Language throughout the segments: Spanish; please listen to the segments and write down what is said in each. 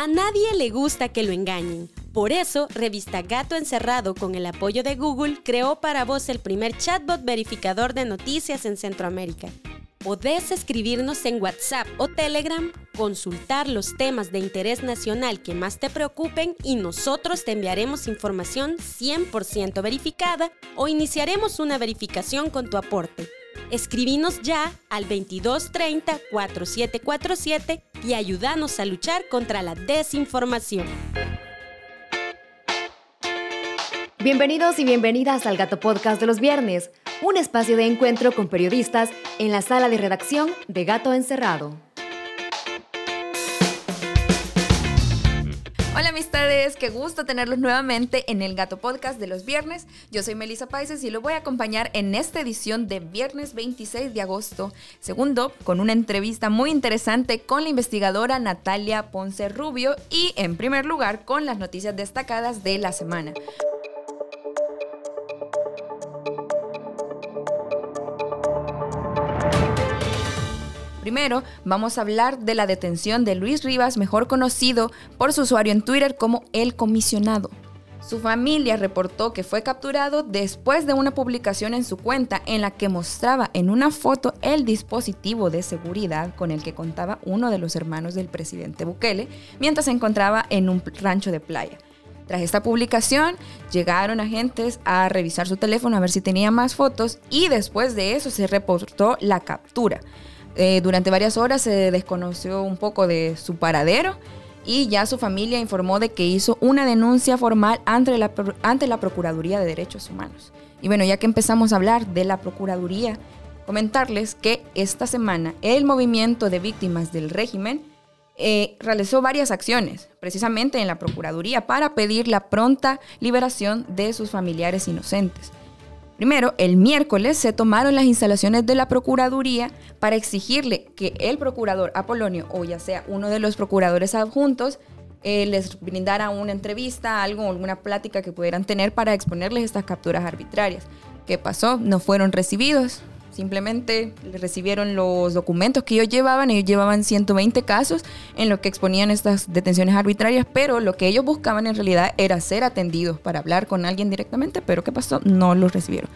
A nadie le gusta que lo engañen. Por eso, Revista Gato Encerrado, con el apoyo de Google, creó para vos el primer chatbot verificador de noticias en Centroamérica. Podés escribirnos en WhatsApp o Telegram, consultar los temas de interés nacional que más te preocupen y nosotros te enviaremos información 100% verificada o iniciaremos una verificación con tu aporte. Escribinos ya al 2230-4747 y ayúdanos a luchar contra la desinformación. Bienvenidos y bienvenidas al Gato Podcast de los viernes, un espacio de encuentro con periodistas en la sala de redacción de Gato Encerrado. Amistades, qué gusto tenerlos nuevamente en el Gato Podcast de los viernes. Yo soy Melissa Paises y lo voy a acompañar en esta edición de viernes 26 de agosto, segundo, con una entrevista muy interesante con la investigadora Natalia Ponce Rubio y en primer lugar con las noticias destacadas de la semana. Primero, vamos a hablar de la detención de Luis Rivas, mejor conocido por su usuario en Twitter como El Comisionado. Su familia reportó que fue capturado después de una publicación en su cuenta en la que mostraba en una foto el dispositivo de seguridad con el que contaba uno de los hermanos del presidente Bukele mientras se encontraba en un rancho de playa. Tras esta publicación, llegaron agentes a revisar su teléfono a ver si tenía más fotos y después de eso se reportó la captura. Eh, durante varias horas se desconoció un poco de su paradero y ya su familia informó de que hizo una denuncia formal ante la, ante la Procuraduría de Derechos Humanos. Y bueno, ya que empezamos a hablar de la Procuraduría, comentarles que esta semana el movimiento de víctimas del régimen eh, realizó varias acciones, precisamente en la Procuraduría, para pedir la pronta liberación de sus familiares inocentes. Primero, el miércoles se tomaron las instalaciones de la Procuraduría para exigirle que el procurador Apolonio, o ya sea uno de los procuradores adjuntos, eh, les brindara una entrevista, algo, alguna plática que pudieran tener para exponerles estas capturas arbitrarias. ¿Qué pasó? No fueron recibidos. Simplemente recibieron los documentos que ellos llevaban. Ellos llevaban 120 casos en los que exponían estas detenciones arbitrarias, pero lo que ellos buscaban en realidad era ser atendidos para hablar con alguien directamente, pero ¿qué pasó? No los recibieron.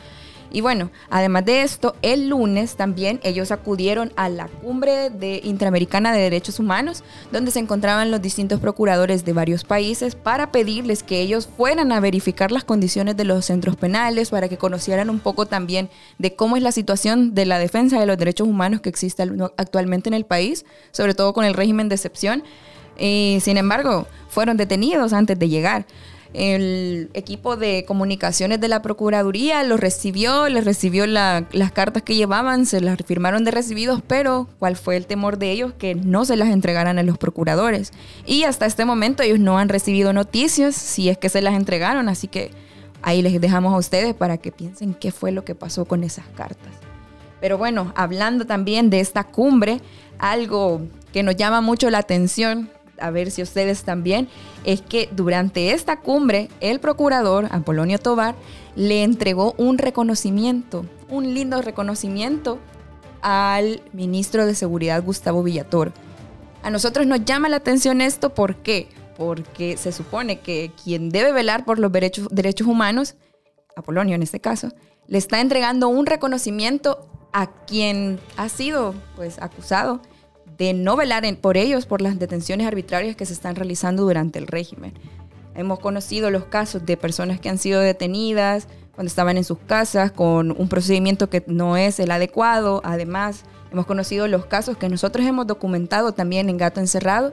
Y bueno, además de esto, el lunes también ellos acudieron a la cumbre de Interamericana de Derechos Humanos, donde se encontraban los distintos procuradores de varios países para pedirles que ellos fueran a verificar las condiciones de los centros penales, para que conocieran un poco también de cómo es la situación de la defensa de los derechos humanos que existe actualmente en el país, sobre todo con el régimen de excepción. Y sin embargo, fueron detenidos antes de llegar el equipo de comunicaciones de la Procuraduría los recibió, les recibió las cartas que llevaban, se las firmaron de recibidos, pero ¿cuál fue el temor de ellos? Que no se las entregaran a los procuradores. Y hasta este momento ellos no han recibido noticias si es que se las entregaron, así que ahí les dejamos a ustedes para que piensen qué fue lo que pasó con esas cartas. Pero bueno, hablando también de esta cumbre, algo que nos llama mucho la atención a ver si ustedes también, es que durante esta cumbre el procurador Apolonio Tobar le entregó un reconocimiento, un lindo reconocimiento al ministro de Seguridad Gustavo Villator. A nosotros nos llama la atención esto, ¿por qué? Porque se supone que quien debe velar por los derechos, derechos humanos, Apolonio en este caso, le está entregando un reconocimiento a quien ha sido pues acusado de no velar por ellos por las detenciones arbitrarias que se están realizando durante el régimen. Hemos conocido los casos de personas que han sido detenidas cuando estaban en sus casas con un procedimiento que no es el adecuado. Además, hemos conocido los casos que nosotros hemos documentado también en Gato Encerrado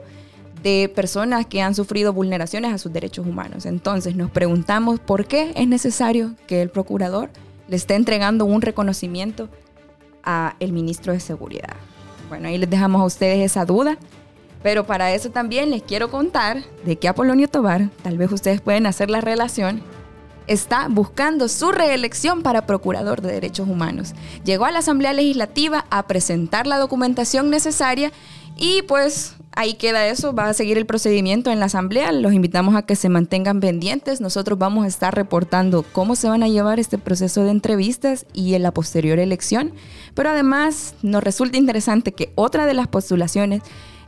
de personas que han sufrido vulneraciones a sus derechos humanos. Entonces nos preguntamos por qué es necesario que el procurador le esté entregando un reconocimiento a el ministro de Seguridad. Bueno, ahí les dejamos a ustedes esa duda. Pero para eso también les quiero contar de que Apolonio Tobar, tal vez ustedes pueden hacer la relación, está buscando su reelección para Procurador de Derechos Humanos. Llegó a la Asamblea Legislativa a presentar la documentación necesaria y pues ahí queda eso, va a seguir el procedimiento en la Asamblea, los invitamos a que se mantengan pendientes, nosotros vamos a estar reportando cómo se van a llevar este proceso de entrevistas y en la posterior elección. Pero además nos resulta interesante que otra de las postulaciones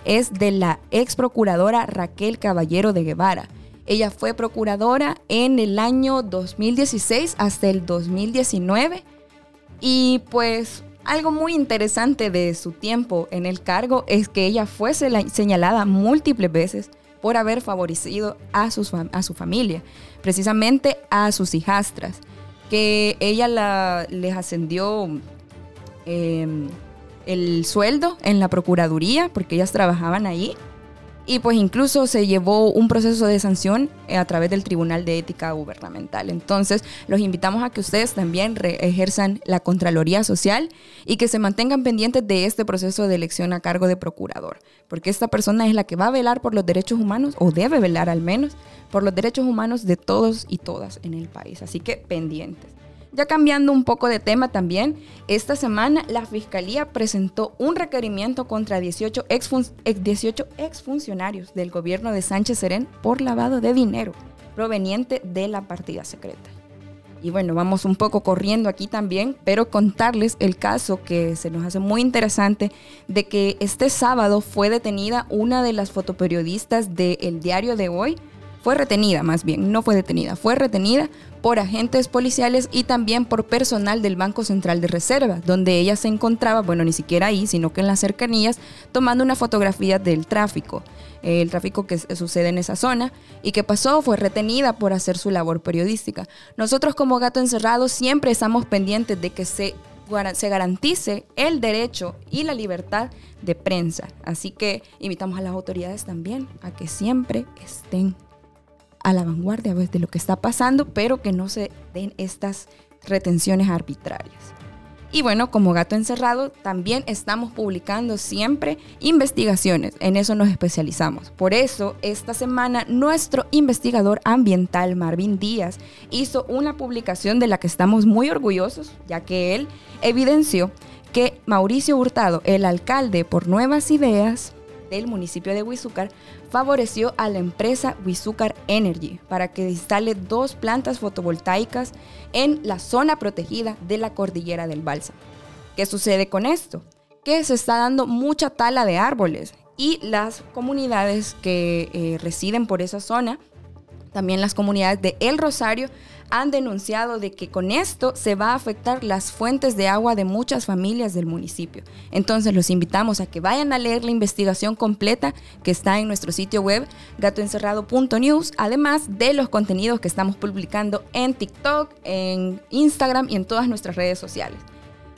es de la ex procuradora Raquel Caballero de Guevara. Ella fue procuradora en el año 2016 hasta el 2019 y pues algo muy interesante de su tiempo en el cargo es que ella fue señalada múltiples veces por haber favorecido a, a su familia, precisamente a sus hijastras, que ella la, les ascendió em, el sueldo en la Procuraduría, porque ellas trabajaban ahí, y pues incluso se llevó un proceso de sanción eh, a través del Tribunal de Ética Gubernamental. Entonces, los invitamos a que ustedes también ejerzan la Contraloría Social y que se mantengan pendientes de este proceso de elección a cargo de procurador, porque esta persona es la que va a velar por los derechos humanos, o debe velar al menos, por los derechos humanos de todos y todas en el país. Así que pendientes. Ya cambiando un poco de tema también, esta semana la Fiscalía presentó un requerimiento contra 18, exfuncionarios del gobierno de Sánchez Serén por lavado de dinero proveniente de la partida secreta. Y bueno, vamos un poco corriendo aquí también, pero contarles el caso que se nos hace muy interesante de que este sábado fue detenida una de las fotoperiodistas del diario de hoy, fue retenida más bien, no fue detenida, fue retenida por agentes policiales y también por personal del Banco Central de Reserva, donde ella se encontraba, bueno, ni siquiera ahí, sino que en las cercanías, tomando una fotografía del tráfico, el tráfico que sucede en esa zona, y que pasó, fue retenida por hacer su labor periodística. Nosotros como gato encerrado siempre estamos pendientes de que se se garantice el derecho y la libertad de prensa. Así que invitamos a las autoridades también a que siempre estén a la vanguardia de lo que está pasando, pero que no se den estas retenciones arbitrarias. Y bueno, como gato encerrado, también estamos publicando siempre investigaciones. En eso nos especializamos. Por eso, esta semana, nuestro investigador ambiental, Marvin Díaz, hizo una publicación de la que estamos muy orgullosos, ya que él evidenció que Mauricio Hurtado, el alcalde por Nuevas Ideas, del municipio de Huizúcar favoreció a la empresa Huizúcar Energy para que instale dos plantas fotovoltaicas en la zona protegida de la cordillera del Balsa. ¿Qué sucede con esto? Que se está dando mucha tala de árboles y las comunidades que eh, residen por esa zona, también las comunidades de El Rosario, han denunciado de que con esto se va a afectar las fuentes de agua de muchas familias del municipio. Entonces los invitamos a que vayan a leer la investigación completa que está en nuestro sitio web gatoencerrado.news, además de los contenidos que estamos publicando en TikTok, en Instagram y en todas nuestras redes sociales.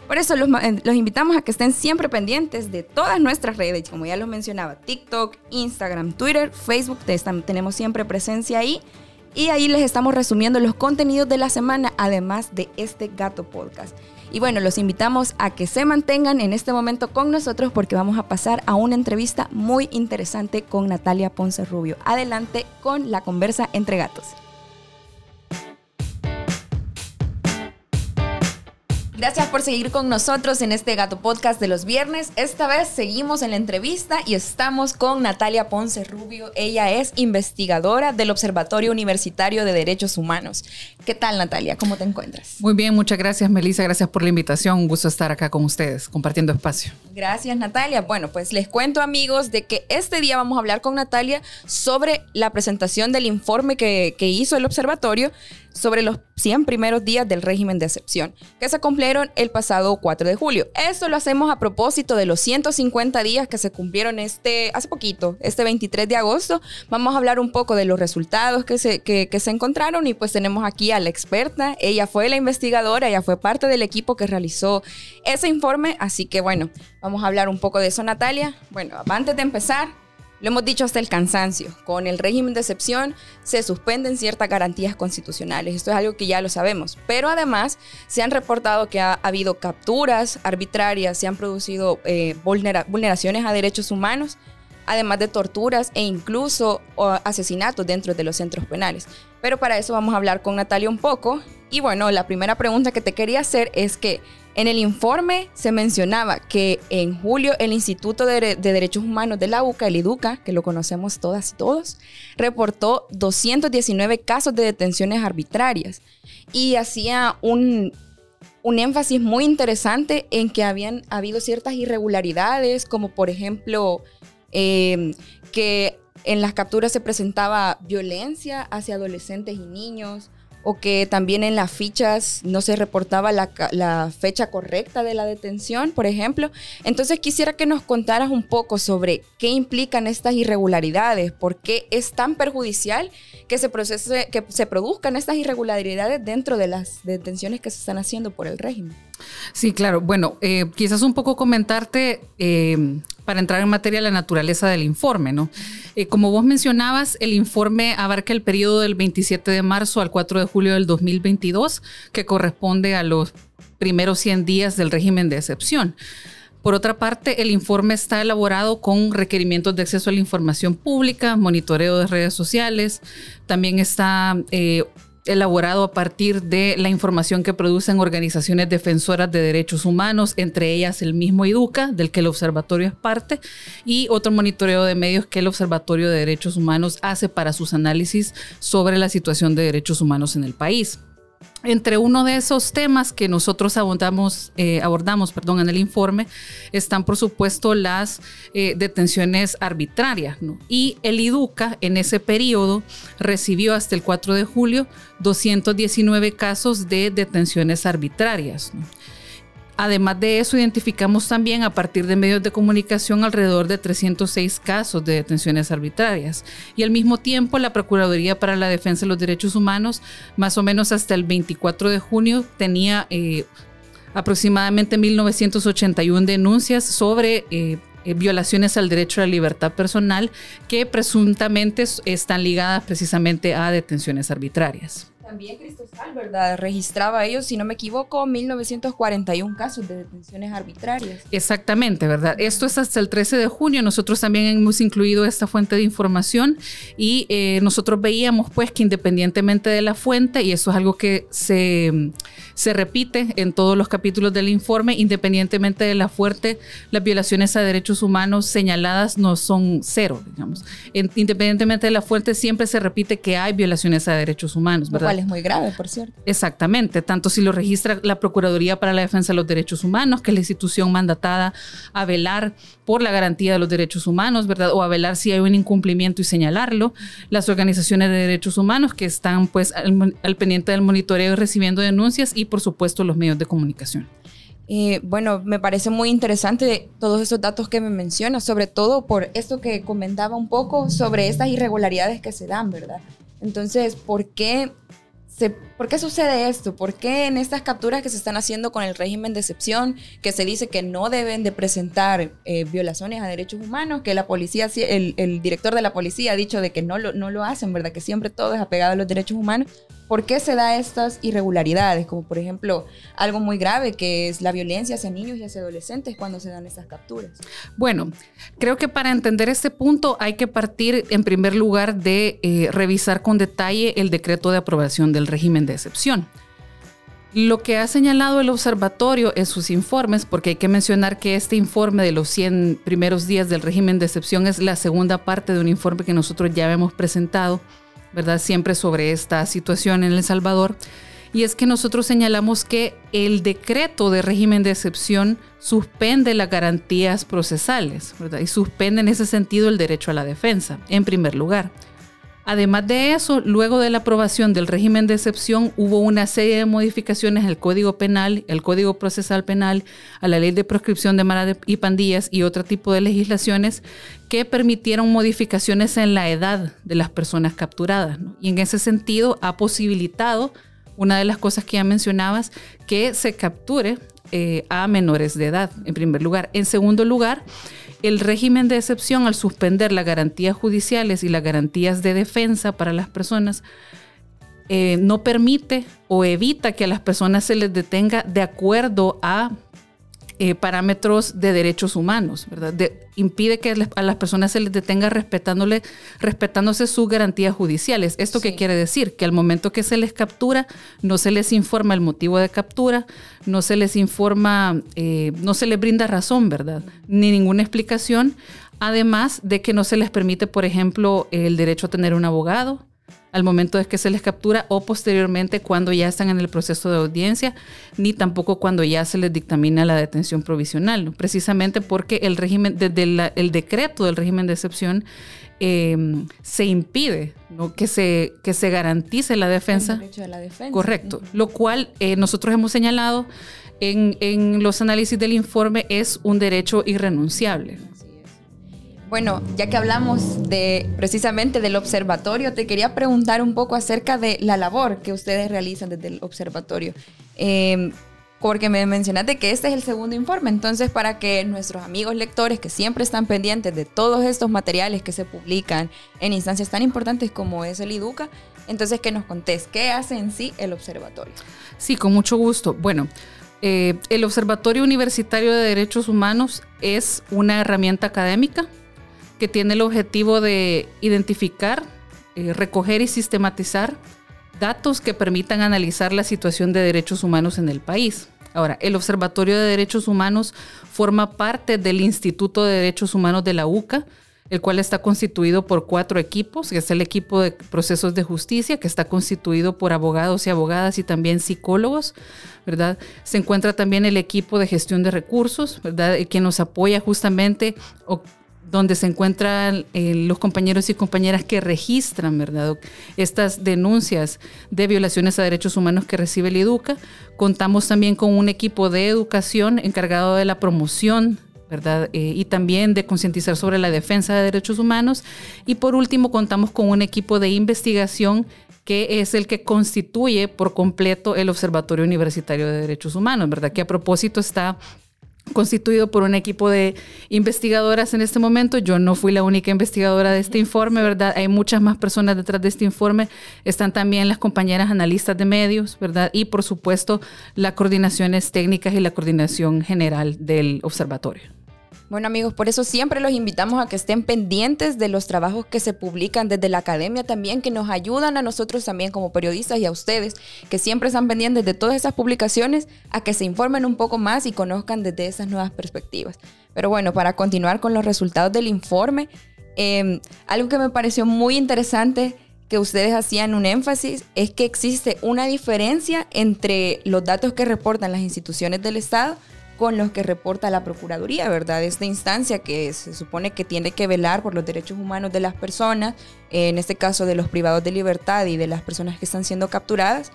Por eso los, invitamos a que estén siempre pendientes de todas nuestras redes, como ya lo mencionaba, TikTok, Instagram, Twitter, Facebook, tenemos siempre presencia ahí y ahí les estamos resumiendo los contenidos de la semana, además de este Gato Podcast. Y bueno, los invitamos a que se mantengan en este momento con nosotros porque vamos a pasar a una entrevista muy interesante con Natalia Ponce Rubio. Adelante con la conversa entre gatos. Gracias por seguir con nosotros en este Gato Podcast de los viernes. Esta vez seguimos en la entrevista y estamos con Natalia Ponce Rubio. Ella es investigadora del Observatorio Universitario de Derechos Humanos. ¿Qué tal, Natalia? ¿Cómo te encuentras? Muy bien, muchas gracias, Melissa. Gracias por la invitación. Un gusto estar acá con ustedes, compartiendo espacio. Gracias, Natalia. Bueno, pues les cuento, amigos, de que este día vamos a hablar con Natalia sobre la presentación del informe que, que hizo el observatorio sobre los 100 primeros días del régimen de excepción, que se el pasado 4 de julio. Esto lo hacemos a propósito de los 150 días que se cumplieron este, hace poquito, este 23 de agosto. Vamos a hablar un poco de los resultados que se, que, se encontraron y pues tenemos aquí a la experta. Ella fue la investigadora, ella fue parte del equipo que realizó ese informe, así que bueno, vamos a hablar un poco de eso, Natalia. Bueno, antes de empezar, lo hemos dicho hasta el cansancio. Con el régimen de excepción se suspenden ciertas garantías constitucionales. Esto es algo que ya lo sabemos. Pero además se han reportado que ha habido capturas arbitrarias, se han producido eh, vulneraciones a derechos humanos, además de torturas e incluso asesinatos dentro de los centros penales. Pero para eso vamos a hablar con Natalia un poco. Y bueno, la primera pregunta que te quería hacer es que en el informe se mencionaba que en julio el Instituto de, Derechos Humanos de la UCA, el IDUCA, que lo conocemos todas y todos, reportó 219 casos de detenciones arbitrarias y hacía un, un énfasis muy interesante en que habían habido ciertas irregularidades, como por ejemplo eh, que en las capturas se presentaba violencia hacia adolescentes y niños, o que también en las fichas no se reportaba la, fecha correcta de la detención, por ejemplo. Entonces quisiera que nos contaras un poco sobre qué implican estas irregularidades, por qué es tan perjudicial que se, procese, que se produzcan estas irregularidades dentro de las detenciones que se están haciendo por el régimen. Sí, claro. Bueno, eh, quizás un poco comentarte eh, para entrar en materia la naturaleza del informe, ¿no? Eh, como vos mencionabas, el informe abarca el periodo del 27 de marzo al 4 de julio del 2022, que corresponde a los primeros 100 días del régimen de excepción. Por otra parte, el informe está elaborado con requerimientos de acceso a la información pública, monitoreo de redes sociales, también está eh, elaborado a partir de la información que producen organizaciones defensoras de derechos humanos, entre ellas el mismo IDUCA, del que el observatorio es parte, y otro monitoreo de medios que el Observatorio de Derechos Humanos hace para sus análisis sobre la situación de derechos humanos en el país. Entre uno de esos temas que nosotros abordamos, eh, abordamos perdón, en el informe están, por supuesto, las eh, detenciones arbitrarias. Y el IDUCA en ese periodo recibió hasta el 4 de julio 219 casos de detenciones arbitrarias. Además de eso, identificamos también a partir de medios de comunicación alrededor de 306 casos de detenciones arbitrarias. Y al mismo tiempo, la Procuraduría para la Defensa de los Derechos Humanos, más o menos hasta el 24 de junio, tenía eh, aproximadamente 1.981 denuncias sobre... Eh, eh, violaciones al derecho a la libertad personal que presuntamente están ligadas precisamente a detenciones arbitrarias. También Cristosal, ¿verdad? Registraba ellos, si no me equivoco, 1941 casos de detenciones arbitrarias. Exactamente, ¿verdad? Esto es hasta el 13 de junio. Nosotros también hemos incluido esta fuente de información y eh, nosotros veíamos pues que independientemente de la fuente, y eso es algo que se, se repite en todos los capítulos del informe, independientemente de la fuente, las violaciones a derechos humanos señaladas no son cero, digamos. independientemente de la fuente, siempre se repite que hay violaciones a derechos humanos, ¿verdad? es muy grave, por cierto. Exactamente, tanto si lo registra la Procuraduría para la Defensa de los Derechos Humanos, que es la institución mandatada a velar por la garantía de los derechos humanos, ¿verdad? O a velar si hay un incumplimiento y señalarlo. Las organizaciones de derechos humanos que están pues al, pendiente del monitoreo y recibiendo denuncias y por supuesto los medios de comunicación. Eh, bueno, me parece muy interesante todos esos datos que me mencionas, sobre todo por esto que comentaba un poco sobre estas irregularidades que se dan, ¿verdad? Entonces, ¿por qué ¿Por qué sucede esto? ¿Por qué en estas capturas que se están haciendo con el régimen de excepción, que se dice que no deben de presentar eh, violaciones a derechos humanos, que la policía, el, el, director de la policía ha dicho de que no lo, no lo hacen, ¿verdad? Que siempre todo es apegado a los derechos humanos. ¿Por qué se da estas irregularidades? Como por ejemplo algo muy grave que es la violencia hacia niños y hacia adolescentes cuando se dan estas capturas. Bueno, creo que para entender este punto hay que partir en primer lugar de eh, revisar con detalle el decreto de aprobación del régimen de excepción. Lo que ha señalado el observatorio en sus informes, porque hay que mencionar que este informe de los 100 primeros días del régimen de excepción es la segunda parte de un informe que nosotros ya habíamos presentado ¿verdad? Siempre sobre esta situación en El Salvador. Y es que nosotros señalamos que el decreto de régimen de excepción suspende las garantías procesales. Y suspende en ese sentido el derecho a la defensa, en primer lugar. Además de eso, luego de la aprobación del régimen de excepción, hubo una serie de modificaciones al Código Penal, al Código Procesal Penal, a la Ley de Proscripción de Maras y Pandillas y otro tipo de legislaciones que permitieron modificaciones en la edad de las personas capturadas. Y en ese sentido ha posibilitado, una de las cosas que ya mencionabas, que se capture eh, a menores de edad, en primer lugar. En segundo lugar, el régimen de excepción al suspender las garantías judiciales y las garantías de defensa para las personas eh, no permite o evita que a las personas se les detenga de acuerdo a eh, parámetros de derechos humanos, ¿verdad? impide que a las personas se les detenga respetándole, respetándose sus garantías judiciales. ¿Esto qué quiere decir? Que al momento que se les captura, no se les informa el motivo de captura, no se les informa, eh, no se les brinda razón, ¿verdad? Ni ninguna explicación. Además de que no se les permite, por ejemplo, el derecho a tener un abogado, al momento de que se les captura o posteriormente cuando ya están en el proceso de audiencia, ni tampoco cuando ya se les dictamina la detención provisional, precisamente porque el régimen, desde el decreto del régimen de excepción, em, se impide que, se, que se garantice la defensa. El derecho de la defensa. Correcto, lo cual eh, nosotros hemos señalado en, en los análisis del informe es un derecho irrenunciable. Bueno, ya que hablamos de precisamente del observatorio, te quería preguntar un poco acerca de la labor que ustedes realizan desde el observatorio. Em, porque me mencionaste que este es el segundo informe, entonces para que nuestros amigos lectores que siempre están pendientes de todos estos materiales que se publican en instancias tan importantes como es el IDUCA, entonces que nos contés qué hace en sí el observatorio. Sí, con mucho gusto. Bueno, eh, el Observatorio Universitario de Derechos Humanos es una herramienta académica que tiene el objetivo de identificar, eh, recoger y sistematizar datos que permitan analizar la situación de derechos humanos en el país. Ahora, el Observatorio de Derechos Humanos forma parte del Instituto de Derechos Humanos de la UCA, el cual está constituido por cuatro equipos, que es el equipo de procesos de justicia, que está constituido por abogados y abogadas y también psicólogos, ¿verdad? Se encuentra también el equipo de gestión de recursos, ¿verdad? Que nos apoya justamente donde se encuentran eh, los compañeros y compañeras que registran. Estas denuncias de violaciones a derechos humanos que recibe el EDUCA. Contamos también con un equipo de educación encargado de la promoción ¿verdad? Eh, y también de concientizar sobre la defensa de derechos humanos. Y por último, contamos con un equipo de investigación que es el que constituye por completo el Observatorio Universitario de Derechos Humanos, ¿verdad? Que a propósito está constituido por un equipo de investigadoras en este momento. Yo no fui la única investigadora de este informe, ¿verdad? Hay muchas más personas detrás de este informe. Están también las compañeras analistas de medios, ¿verdad? Y por supuesto, las coordinaciones técnicas y la coordinación general del observatorio. Bueno amigos, por eso siempre los invitamos a que estén pendientes de los trabajos que se publican desde la academia también, que nos ayudan a nosotros también como periodistas y a ustedes, que siempre están pendientes de todas esas publicaciones, a que se informen un poco más y conozcan desde esas nuevas perspectivas. Pero bueno, para continuar con los resultados del informe, em, algo que me pareció muy interesante que ustedes hacían un énfasis es que existe una diferencia entre los datos que reportan las instituciones del Estado con los que reporta la Procuraduría, ¿verdad? Esta instancia que se supone que tiene que velar por los derechos humanos de las personas, en este caso de los privados de libertad y de las personas que están siendo capturadas.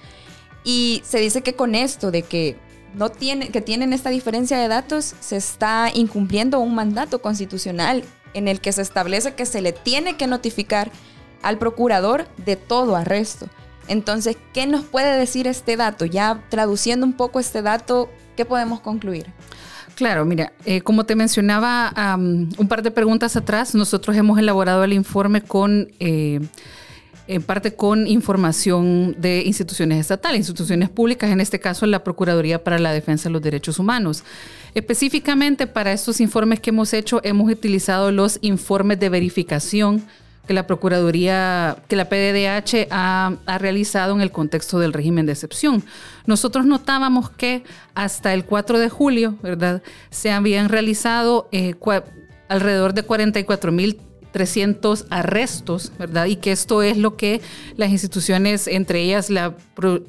Y se dice que con esto de que no tiene, que tienen esta diferencia de datos, se está incumpliendo un mandato constitucional en el que se establece que se le tiene que notificar al procurador de todo arresto. Entonces, ¿qué nos puede decir este dato? Ya traduciendo un poco este dato, ¿qué podemos concluir? Claro, mira, eh, como te mencionaba un par de preguntas atrás, nosotros hemos elaborado el informe con, eh, en parte con información de instituciones estatales, instituciones públicas, en este caso la Procuraduría para la Defensa de los Derechos Humanos. Específicamente para estos informes que hemos hecho, hemos utilizado los informes de verificación que la Procuraduría, que la PDDH ha, realizado en el contexto del régimen de excepción. Nosotros notábamos que hasta el 4 de julio, ¿verdad? Se habían realizado eh, alrededor de 44 mil 300 arrestos, ¿verdad? Y que esto es lo que las instituciones, entre ellas la,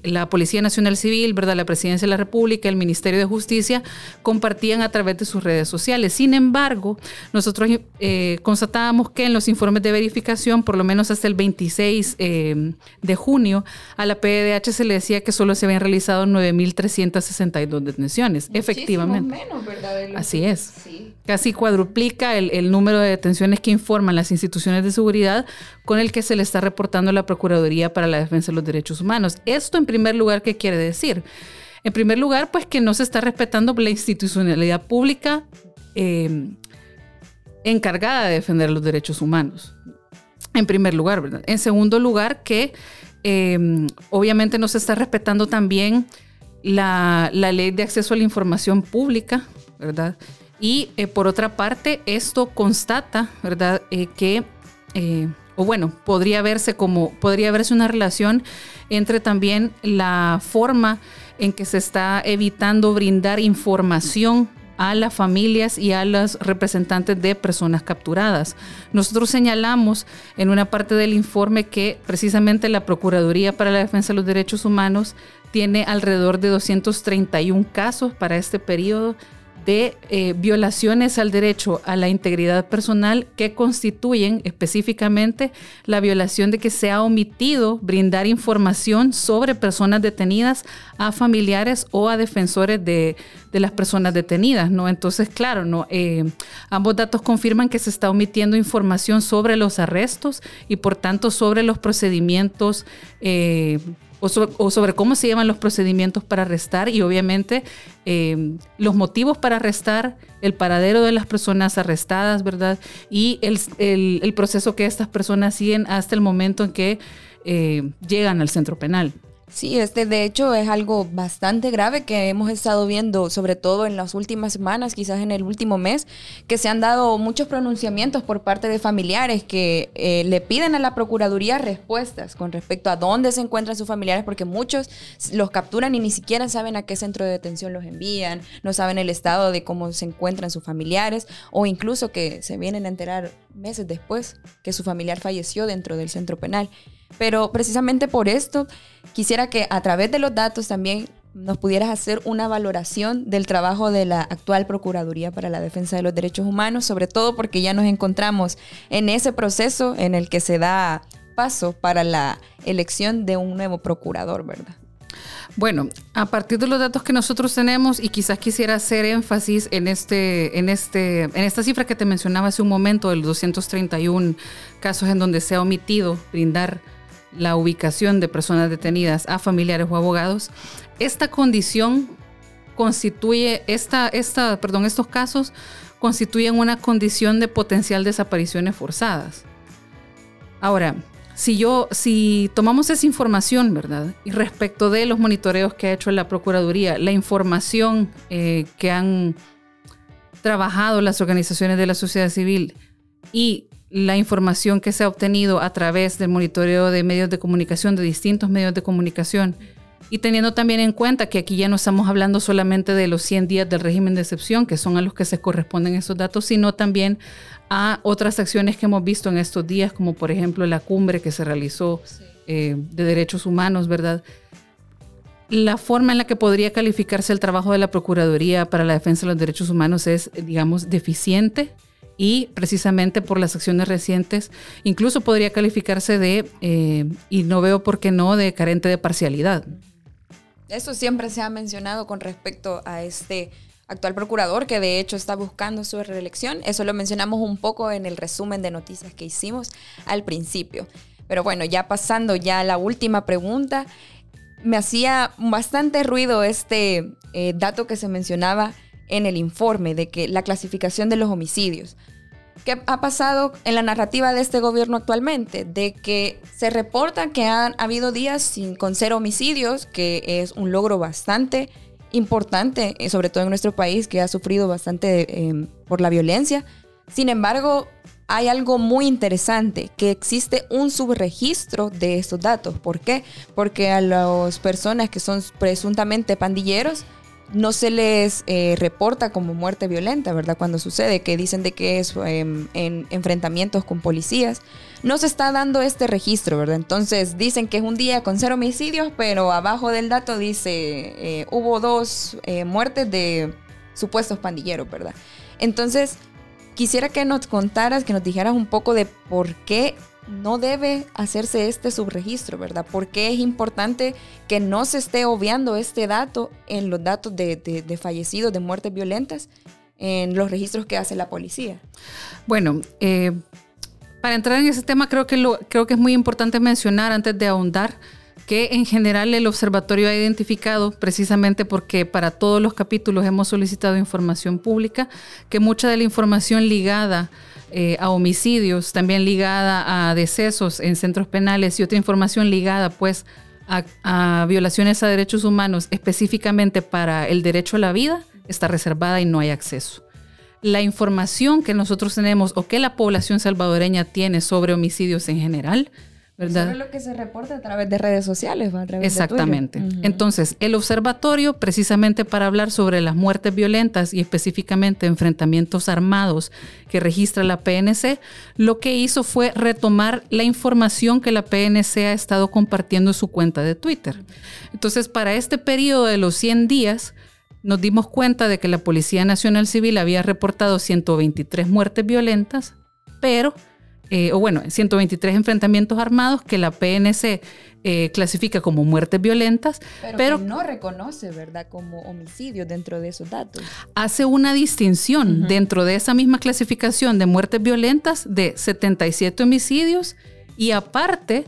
la, Policía Nacional Civil, ¿verdad? La Presidencia de la República, el Ministerio de Justicia, compartían a través de sus redes sociales. Sin embargo, nosotros eh, constatábamos que en los informes de verificación, por lo menos hasta el 26 eh, de junio, a la PDH se le decía que solo se habían realizado 9.362 detenciones. Muchísimo Efectivamente. menos, ¿verdad? Así es. Casi cuadruplica el, el número de detenciones que informan las instituciones de seguridad con el que se le está reportando la Procuraduría para la Defensa de los Derechos Humanos. Esto en primer lugar, ¿qué quiere decir? En primer lugar, pues que no se está respetando la institucionalidad pública eh, encargada de defender los derechos humanos. En primer lugar, ¿verdad? En segundo lugar, que eh, obviamente no se está respetando también la, la, ley de acceso a la información pública, ¿verdad? Y eh, por otra parte, esto constata, ¿verdad?, eh, que, eh, o bueno, podría verse como, podría verse una relación entre también la forma en que se está evitando brindar información a las familias y a los representantes de personas capturadas. Nosotros señalamos en una parte del informe que precisamente la Procuraduría para la Defensa de los Derechos Humanos tiene alrededor de 231 casos para este periodo de eh, violaciones al derecho a la integridad personal que constituyen específicamente la violación de que se ha omitido brindar información sobre personas detenidas a familiares o a defensores de, las personas detenidas, ¿no? Entonces, claro, ¿no? Eh, ambos datos confirman que se está omitiendo información sobre los arrestos y por tanto sobre los procedimientos eh, o sobre, cómo se llevan los procedimientos para arrestar y obviamente eh, los motivos para arrestar, el paradero de las personas arrestadas, ¿verdad? Y el, proceso que estas personas siguen hasta el momento en que eh, llegan al centro penal. Sí, este de hecho es algo bastante grave que hemos estado viendo, sobre todo en las últimas semanas, quizás en el último mes, que se han dado muchos pronunciamientos por parte de familiares que eh, le piden a la Procuraduría respuestas con respecto a dónde se encuentran sus familiares, porque muchos los capturan y ni siquiera saben a qué centro de detención los envían, no saben el estado de cómo se encuentran sus familiares, o incluso que se vienen a enterar meses después que su familiar falleció dentro del centro penal. Pero precisamente por esto quisiera que a través de los datos también nos pudieras hacer una valoración del trabajo de la actual Procuraduría para la Defensa de los Derechos Humanos, sobre todo porque ya nos encontramos en ese proceso en el que se da paso para la elección de un nuevo procurador, ¿verdad? Bueno, a partir de los datos que nosotros tenemos, y quizás quisiera hacer énfasis en, este, en, este, en esta cifra que te mencionaba hace un momento, de los 231 casos en donde se ha omitido brindar la ubicación de personas detenidas a familiares o abogados, esta condición constituye, esta, esta, perdón, estos casos constituyen una condición de potencial desapariciones forzadas. Ahora, si yo, si tomamos esa información, ¿verdad? Y respecto de los monitoreos que ha hecho la Procuraduría, la información eh, que han trabajado las organizaciones de la sociedad civil y la información que se ha obtenido a través del monitoreo de medios de comunicación, de distintos medios de comunicación, y teniendo también en cuenta que aquí ya no estamos hablando solamente de los 100 días del régimen de excepción, que son a los que se corresponden esos datos, sino también a otras acciones que hemos visto en estos días, como por ejemplo la cumbre que se realizó eh, de derechos humanos, ¿verdad? La forma en la que podría calificarse el trabajo de la Procuraduría para la Defensa de los Derechos Humanos es, digamos, deficiente y precisamente por las acciones recientes, incluso podría calificarse de, eh, y no veo por qué no, de carente de parcialidad. Eso siempre se ha mencionado con respecto a este actual procurador que de hecho está buscando su reelección. Eso lo mencionamos un poco en el resumen de noticias que hicimos al principio. Pero bueno, ya pasando ya a la última pregunta, me hacía bastante ruido este eh, dato que se mencionaba en el informe de que la clasificación de los homicidios. ¿Qué ha pasado en la narrativa de este gobierno actualmente? De que se reporta que han habido días sin, con cero homicidios, que es un logro bastante importante, eh, sobre todo en nuestro país, que ha sufrido bastante em, por la violencia. Sin embargo, hay algo muy interesante, que existe un subregistro de estos datos. ¿Por qué? Porque a las personas que son presuntamente pandilleros, no se les eh, reporta como muerte violenta, ¿verdad? Cuando sucede, que dicen de que es em, en enfrentamientos con policías, no se está dando este registro, ¿verdad? Entonces dicen que es un día con cero homicidios, pero abajo del dato dice eh, hubo dos eh, muertes de supuestos pandilleros, ¿verdad? Entonces quisiera que nos contaras, que nos dijeras un poco de por qué no debe hacerse este subregistro, ¿verdad? Porque es importante que no se esté obviando este dato en los datos de, fallecidos, de muertes violentas, en los registros que hace la policía. Bueno, eh, para entrar en ese tema creo que, lo, creo que es muy importante mencionar antes de ahondar que en general el observatorio ha identificado, precisamente porque para todos los capítulos hemos solicitado información pública, que mucha de la información ligada eh, a homicidios, también ligada a decesos en centros penales y otra información ligada pues a, violaciones a derechos humanos específicamente para el derecho a la vida, está reservada y no hay acceso. La información que nosotros tenemos o que la población salvadoreña tiene sobre homicidios en general, Solo lo que se reporta a través de redes sociales, a través Exactamente. De Entonces, el observatorio, precisamente para hablar sobre las muertes violentas y específicamente enfrentamientos armados que registra la PNC, lo que hizo fue retomar la información que la PNC ha estado compartiendo en su cuenta de Twitter. Entonces, para este periodo de los 100 días, nos dimos cuenta de que la Policía Nacional Civil había reportado 123 muertes violentas, pero eh, o bueno, 123 enfrentamientos armados que la PNC eh, clasifica como muertes violentas, pero, que no reconoce, ¿verdad?, como homicidio dentro de esos datos. Hace una distinción dentro de esa misma clasificación de muertes violentas de 77 homicidios y aparte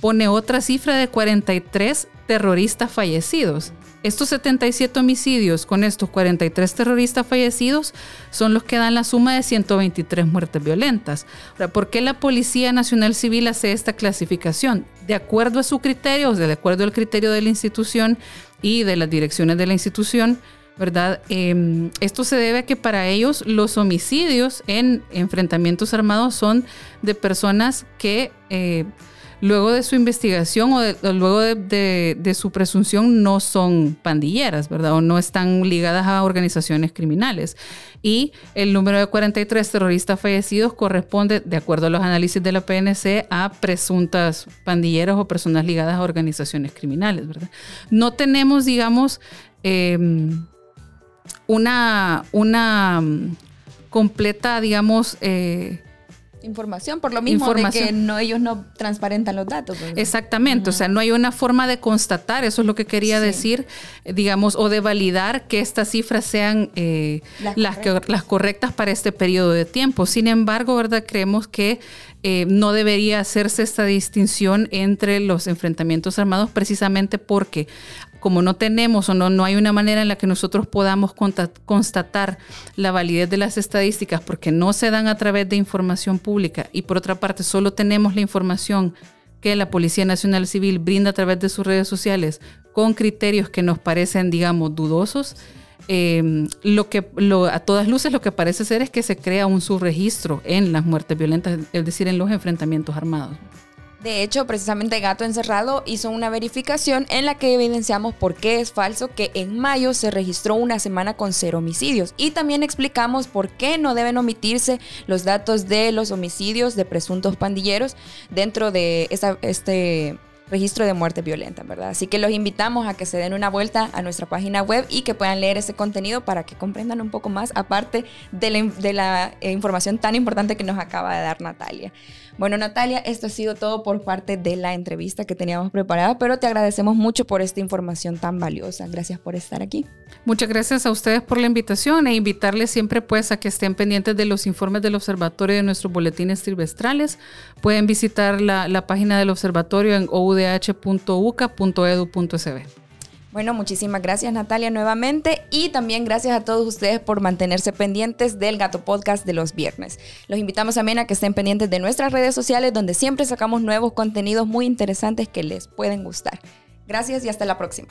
pone otra cifra de 43 terroristas fallecidos. Estos 77 homicidios con estos 43 terroristas fallecidos son los que dan la suma de 123 muertes violentas. ¿Por qué la Policía Nacional Civil hace esta clasificación? De acuerdo a su criterio, de acuerdo al criterio de la institución y de las direcciones de la institución, ¿verdad? Em, esto se debe a que para ellos los homicidios en enfrentamientos armados son de personas que... Eh, luego de su investigación o, luego de, su presunción no son pandilleras, ¿verdad? O no están ligadas a organizaciones criminales. Y el número de 43 terroristas fallecidos corresponde, de acuerdo a los análisis de la PNC, a presuntas pandilleras o personas ligadas a organizaciones criminales, ¿verdad? No tenemos, digamos, em, una, una mm, completa, digamos, eh, información, por lo mismo de que no, ellos no transparentan los datos. Pues. Exactamente, o sea, no hay una forma de constatar, eso es lo que quería decir, digamos, o de validar que estas cifras sean eh, las, las, correctas para este periodo de tiempo. Sin embargo, ¿verdad? Creemos que eh, no debería hacerse esta distinción entre los enfrentamientos armados precisamente porque como no tenemos o no, no hay una manera en la que nosotros podamos constatar la validez de las estadísticas porque no se dan a través de información pública y por otra parte solo tenemos la información que la Policía Nacional Civil brinda a través de sus redes sociales con criterios que nos parecen, digamos, dudosos, em, lo que a todas luces lo que parece ser es que se crea un subregistro en las muertes violentas, es decir, en los enfrentamientos armados. De hecho, precisamente Gato Encerrado hizo una verificación en la que evidenciamos por qué es falso que en mayo se registró una semana con cero homicidios. Y también explicamos por qué no deben omitirse los datos de los homicidios de presuntos pandilleros dentro de este registro de muerte violenta, ¿verdad? Así que los invitamos a que se den una vuelta a nuestra página web y que puedan leer ese contenido para que comprendan un poco más, aparte de la, de la información tan importante que nos acaba de dar Natalia. Bueno, Natalia, esto ha sido todo por parte de la entrevista que teníamos preparada, pero te agradecemos mucho por esta información tan valiosa. Gracias por estar aquí. Muchas gracias a ustedes por la invitación e invitarles siempre pues a que estén pendientes de los informes del observatorio de nuestros boletines trimestrales. Pueden visitar la, la página del observatorio en oudh.uca.edu.sb. Bueno, muchísimas gracias Natalia nuevamente y también gracias a todos ustedes por mantenerse pendientes del Gato Podcast de los viernes. Los invitamos también a que estén pendientes de nuestras redes sociales donde siempre sacamos nuevos contenidos muy interesantes que les pueden gustar. Gracias y hasta la próxima.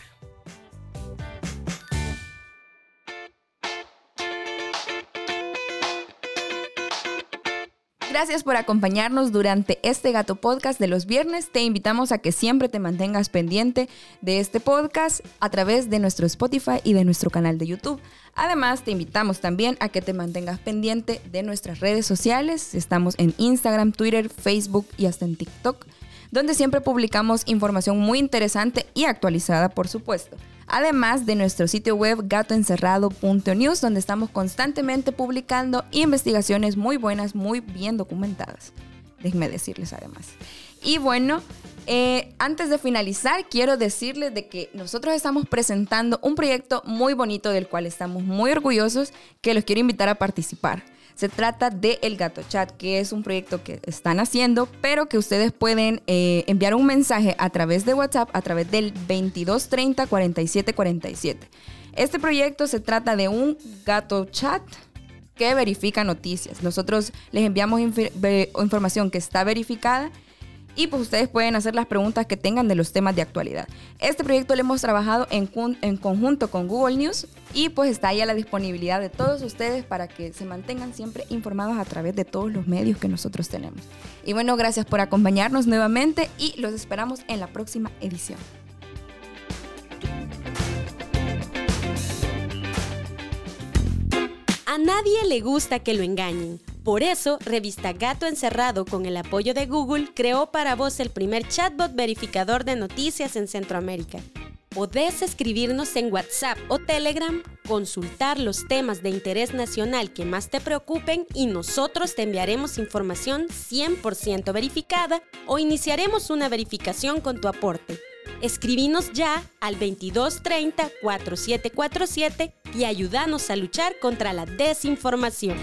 Gracias por acompañarnos durante este Gato Podcast de los viernes. Te invitamos a que siempre te mantengas pendiente de este podcast a través de nuestro Spotify y de nuestro canal de YouTube. Además, te invitamos también a que te mantengas pendiente de nuestras redes sociales. Estamos en Instagram, Twitter, Facebook y hasta en TikTok, donde siempre publicamos información muy interesante y actualizada, por supuesto además de nuestro sitio web gatoencerrado.news, donde estamos constantemente publicando investigaciones muy buenas, muy bien documentadas. Déjenme decirles además. Y bueno, eh, antes de finalizar, quiero decirles de que nosotros estamos presentando un proyecto muy bonito del cual estamos muy orgullosos, que los quiero invitar a participar. Se trata de El Gato Chat, que es un proyecto que están haciendo, pero que ustedes pueden eh, enviar un mensaje a través de WhatsApp a través del 2230 4747. Este proyecto se trata de un gato chat que verifica noticias. Nosotros les enviamos información que está verificada y pues ustedes pueden hacer las preguntas que tengan de los temas de actualidad. Este proyecto lo hemos trabajado en, en, conjunto con Google News y pues está ahí a la disponibilidad de todos ustedes para que se mantengan siempre informados a través de todos los medios que nosotros tenemos. Y bueno, gracias por acompañarnos nuevamente y los esperamos en la próxima edición. A nadie le gusta que lo engañen. Por eso, Revista Gato Encerrado, con el apoyo de Google, creó para vos el primer chatbot verificador de noticias en Centroamérica. Podés escribirnos en WhatsApp o Telegram, consultar los temas de interés nacional que más te preocupen y nosotros te enviaremos información 100% verificada o iniciaremos una verificación con tu aporte. Escribinos ya al 2230 4747 y ayúdanos a luchar contra la desinformación.